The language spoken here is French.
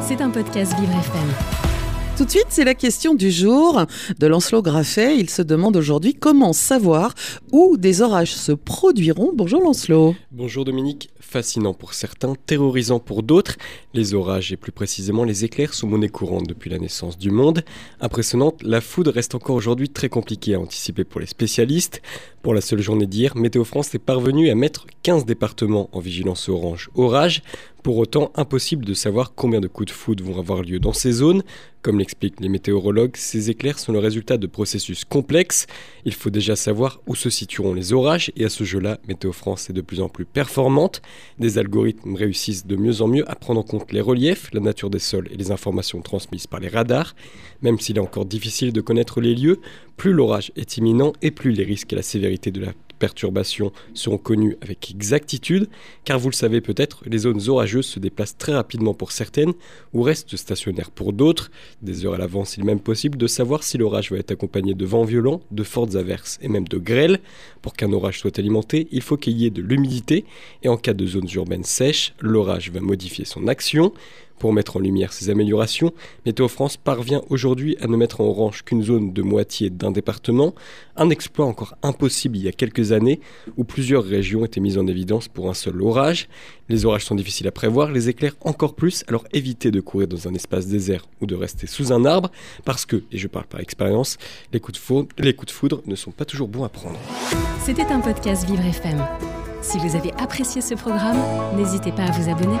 C'est un podcast Vivre FM. Tout de suite, c'est la question du jour de Lancelot Graffet. Il se demande aujourd'hui comment savoir où des orages se produiront. Bonjour Lancelot. Bonjour Dominique. Fascinant pour certains, terrorisant pour d'autres, les orages et plus précisément les éclairs sont monnaie courante depuis la naissance du monde. Impressionnante, la foudre reste encore aujourd'hui très compliquée à anticiper pour les spécialistes. Pour la seule journée d'hier, Météo France est parvenu à mettre 15 départements en vigilance orange orage. Pour autant, impossible de savoir combien de coups de foudre vont avoir lieu dans ces zones. Comme l'expliquent les météorologues, ces éclairs sont le résultat de processus complexes. Il faut déjà savoir où se situeront les orages et à ce jeu-là, Météo France est de plus en plus performante. Des algorithmes réussissent de mieux en mieux à prendre en compte les reliefs, la nature des sols et les informations transmises par les radars. Même s'il est encore difficile de connaître les lieux, plus l'orage est imminent et plus les risques et la sévérité de la perturbations seront connues avec exactitude, car vous le savez peut-être, les zones orageuses se déplacent très rapidement pour certaines ou restent stationnaires pour d'autres. Des heures à l'avance, il est même possible de savoir si l'orage va être accompagné de vents violents, de fortes averses et même de grêles. Pour qu'un orage soit alimenté, il faut qu'il y ait de l'humidité et en cas de zones urbaines sèches, l'orage va modifier son action. Pour mettre en lumière ces améliorations, Météo France parvient aujourd'hui à ne mettre en orange qu'une zone de moitié d'un département, un exploit encore impossible il y a quelques années où plusieurs régions étaient mises en évidence pour un seul orage. Les orages sont difficiles à prévoir, les éclairs encore plus, alors évitez de courir dans un espace désert ou de rester sous un arbre parce que, et je parle par expérience, les coups de foudre, les coups de foudre ne sont pas toujours bons à prendre. C'était un podcast Vivre FM. Si vous avez apprécié ce programme, n'hésitez pas à vous abonner.